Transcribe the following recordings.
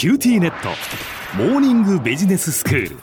QTnet。モーニングビジネススクール。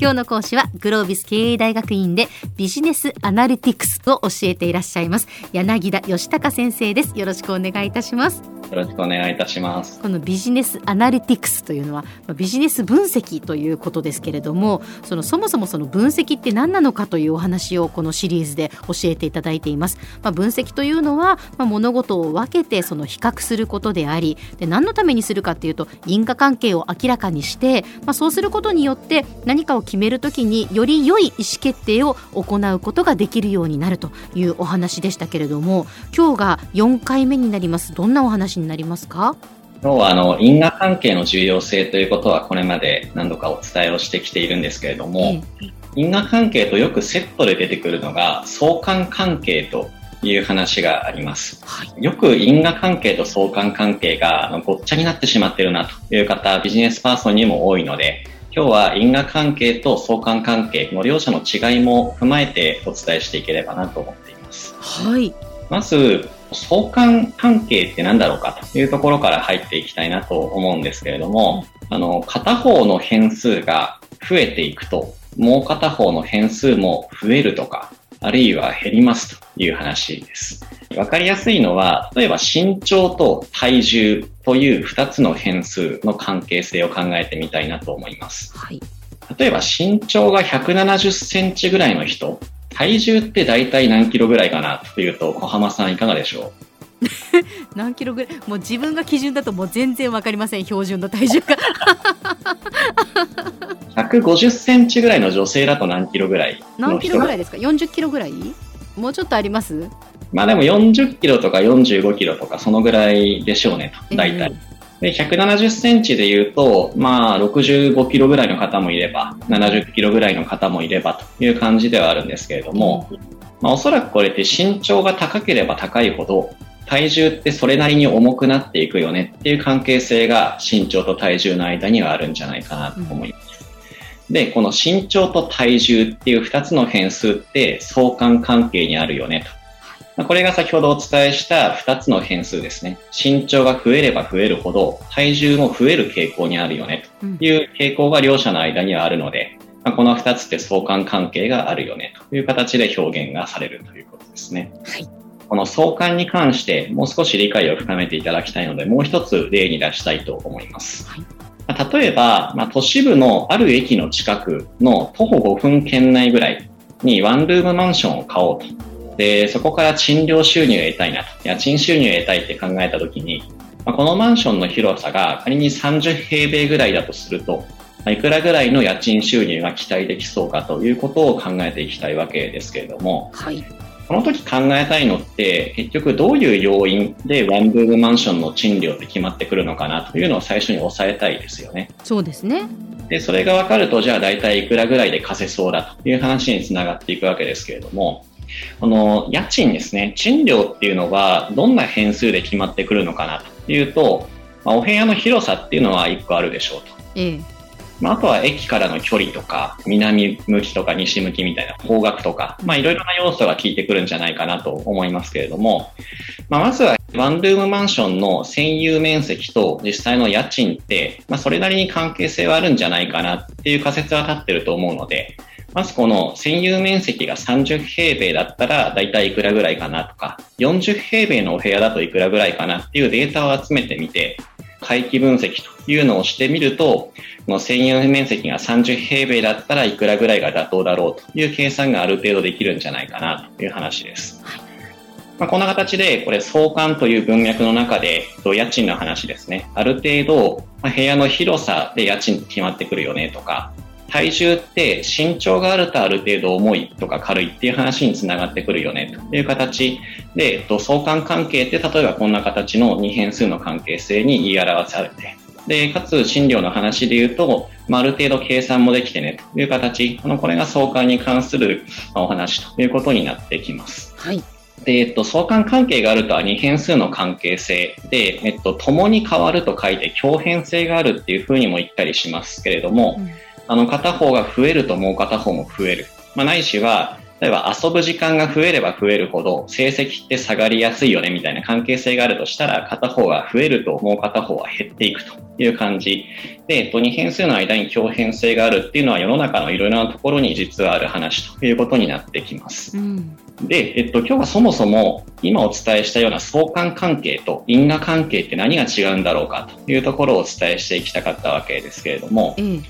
今日の講師はグロービス経営大学院でビジネスアナリティクスを教えていらっしゃいます柳田義孝先生です。よろしくお願いいたします。よろしくお願いいたします。このビジネスアナリティクスというのはビジネス分析ということですけれどもそのそもそもその分析って何なのかというお話をこのシリーズで教えていただいています、まあ、分析というのは、まあ、物事を分けてその比較することでありで何のためにするかっていうと因果関係を明らかにして、まあ、そうすることによって何かを決めるときにより良い意思決定を行うことができるようになるというお話でしたけれども今日が4回目になります。どんなお話になりますか？今日はあの因果関係の重要性ということはこれまで何度かお伝えをしてきているんですけれども、ええ、因果関係とよくセットで出てくるのが相関関係という話があります。はい、よく因果関係と相関関係がごっちゃになってしまっているなという方、ビジネスパーソンにも多いので、今日は因果関係と相関関係の両者の違いも踏まえてお伝えしていければなと思っています。はい。まず、相関関係って何だろうかというところから入っていきたいなと思うんですけれども、あの、片方の変数が増えていくと、もう片方の変数も増えるとか、あるいは減りますという話です。わかりやすいのは、例えば身長と体重という2つの変数の関係性を考えてみたいなと思います。はい、例えば身長が170センチぐらいの人体重って大体何キロぐらいかなというと、小浜さんいかがでしょう？何キロぐらい？もう自分が基準だともう全然わかりません標準の体重が。150センチぐらいの女性だと何キロぐらい何キロぐらいですか？40キロぐらい？もうちょっとあります？まあでも40キロとか45キロとかそのぐらいでしょうねと大体、えーで、170センチで言うと、まあ、65キロぐらいの方もいれば、70キロぐらいの方もいればという感じではあるんですけれども、まあ、おそらくこれって身長が高ければ高いほど、体重ってそれなりに重くなっていくよねっていう関係性が身長と体重の間にはあるんじゃないかなと思います。で、この身長と体重っていう2つの変数って相関関係にあるよねと。これが先ほどお伝えした2つの変数ですね。身長が増えれば増えるほど体重も増える傾向にあるよねという傾向が両者の間にはあるので、まあ、この2つって相関関係があるよねという形で表現がされるということですね。はい、この相関に関してもう少し理解を深めていただきたいので、もう一つ例に出したいと思います。はい例えば、まあ、都市部のある駅の近くの徒歩5分圏内ぐらいにワンルームマンションを買おうとで、そこから賃料収入を得たいなと、家賃収入を得たいって考えたときに、まあ、このマンションの広さが仮に30平米ぐらいだとすると、いくらぐらいの家賃収入が期待できそうかということを考えていきたいわけですけれども、はい、この時考えたいのって結局どういう要因でワンルームマンションの賃料って決まってくるのかなというのを最初に押さえたいですよね。そうですね。で、それが分かると、じゃあ大体いくらぐらいで貸せそうだという話につながっていくわけですけれども、この家賃ですね、賃料っていうのはどんな変数で決まってくるのかなというと、まあ、お部屋の広さっていうのは1個あるでしょうと。ええまあ、あとは駅からの距離とか、南向きとか西向きみたいな方角とか、まあいろいろな要素が効いてくるんじゃないかなと思いますけれども、まあまずはワンルームマンションの占有面積と実際の家賃って、まあそれなりに関係性はあるんじゃないかなっていう仮説は立ってると思うので、まずこの占有面積が30平米だったら大体いくらぐらいかなとか、40平米のお部屋だといくらぐらいかなっていうデータを集めてみて、回帰分析というのをしてみると、この占有面積が30平米だったらいくらぐらいが妥当だろうという計算がある程度できるんじゃないかなという話です。まあ、こんな形で、これ相関という文脈の中で、家賃の話ですね。ある程度、部屋の広さで家賃決まってくるよねとか、体重って身長があるとある程度重いとか軽いっていう話につながってくるよねという形で、相関関係って例えばこんな形の2変数の関係性に言い表されて、で、かつ診療の話で言うと、まあ、ある程度計算もできてねという形、あの、これが相関に関するお話ということになってきます。はい。で、えっと、相関関係があるとは2変数の関係性で、えっと、共に変わると書いて共変性があるっていうふうにも言ったりしますけれども、うんあの、片方が増えるともう片方も増える。まあ、ないしは、例えば遊ぶ時間が増えれば増えるほど成績って下がりやすいよねみたいな関係性があるとしたら片方が増えるともう片方は減っていくという感じで、えっと、2変数の間に共変性があるっていうのは世の中のいろいろなところに実はある話ということになってきます。うんで、えっと、今日はそもそも今お伝えしたような相関関係と因果関係って何が違うんだろうかというところをお伝えしていきたかったわけですけれども、うん、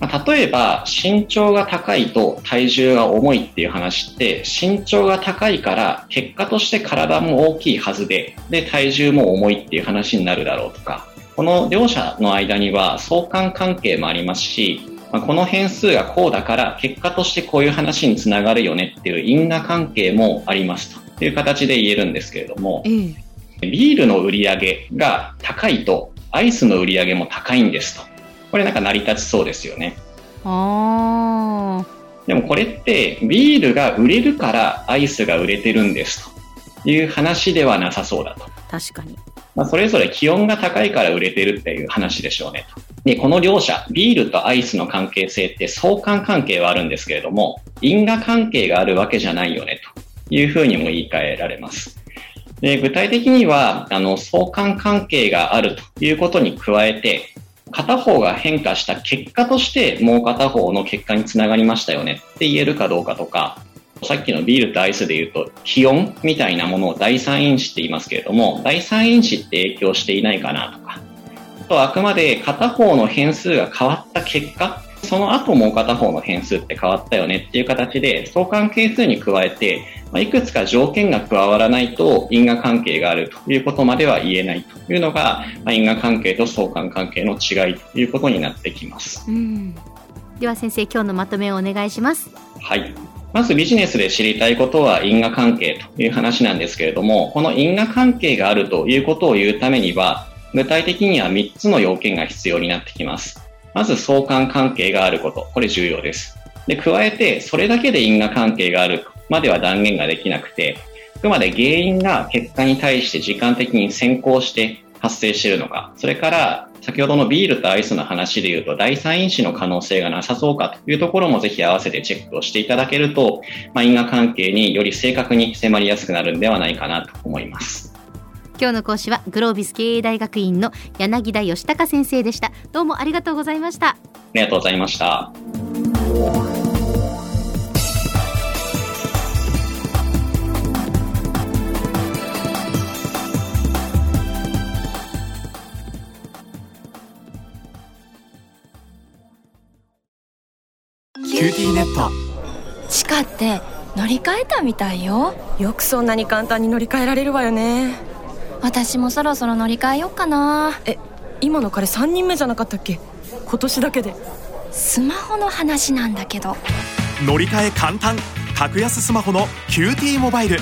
まあ、例えば身長が高いと体重が重いっていう話って身長が高いから結果として体も大きいはずでで体重も重いっていう話になるだろうとか。この両者の間には相関関係もありますしまあ、この変数がこうだから結果としてこういう話につながるよねっていう因果関係もありますと。いう形で言えるんですけれども、うん、ビールの売り上げが高いとアイスの売り上げも高いんですとこれなんか成り立ちそうですよね。あでもこれってビールが売れるからアイスが売れてるんですと。いう話ではなさそうだと。確かに。まあ、それぞれ気温が高いから売れてるっていう話でしょうねと。で、この両者、ビールとアイスの関係性って相関関係はあるんですけれども、因果関係があるわけじゃないよねと。いうふうにも言い換えられます。で具体的にはあの相関関係があるということに加えて片方が変化した結果としてもう片方の結果につながりましたよねって言えるかどうかとかさっきのビールとアイスで言うと、気温みたいなものを第三因子って言いますけれども、第三因子って影響していないかなとか、あとあくまで片方の変数が変わった結果、その後もう片方の変数って変わったよねっていう形で、相関係数に加えて、まあ、いくつか条件が加わらないと因果関係があるということまでは言えないというのが、まあ、因果関係と相関関係の違いということになってきます。では先生、今日のまとめをお願いします。はい。まずビジネスで知りたいことは因果関係という話なんですけれども、この因果関係があるということを言うためには、具体的には3つの要件が必要になってきます。まず相関関係があること、これ重要です。で、加えて、それだけで因果関係があるまでは断言ができなくて、あくまで原因が結果に対して時間的に先行して発生しているのか、それから先ほどのビールとアイスの話で言うと第三因子の可能性がなさそうかというところもぜひ合わせてチェックをしていただけると、まあ、因果関係により正確に迫りやすくなるんではないかなと思います。今日の講師はグロービス経営大学院の柳田義孝先生でした。どうもありがとうございました。ありがとうございました。QTnet 地下って乗り換えたみたいよよくそんなに簡単に乗り換えられるわよね私もそろそろ乗り換えよっかな。え今の彼3人目じゃなかったっけ？今年だけで。スマホの話なんだけど。乗り換え簡単。格安スマホの QT モバイル